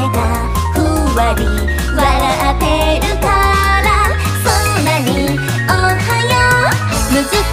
がふわり笑ってるからそんなにおはよう。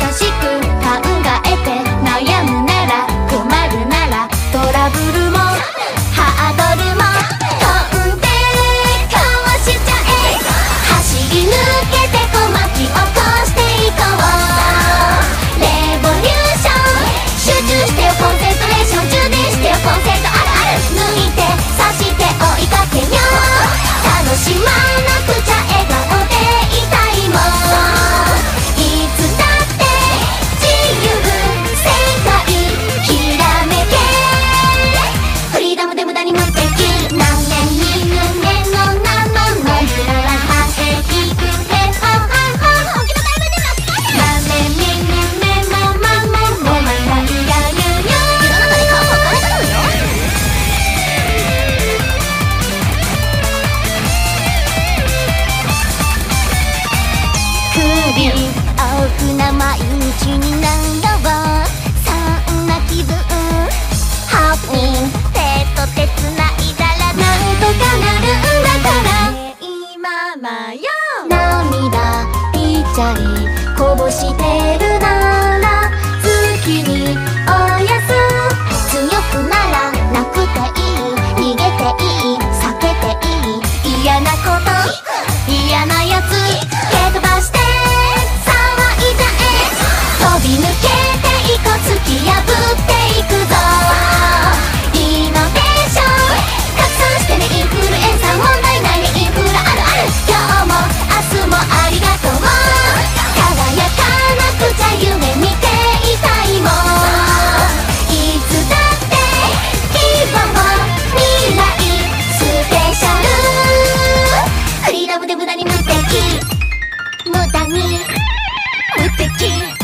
楽な毎日になろうそんな気分。ハッピー手と手つないだらなんとかなるんだから。今まよ涙ぴっちゃりこぼして me with the key.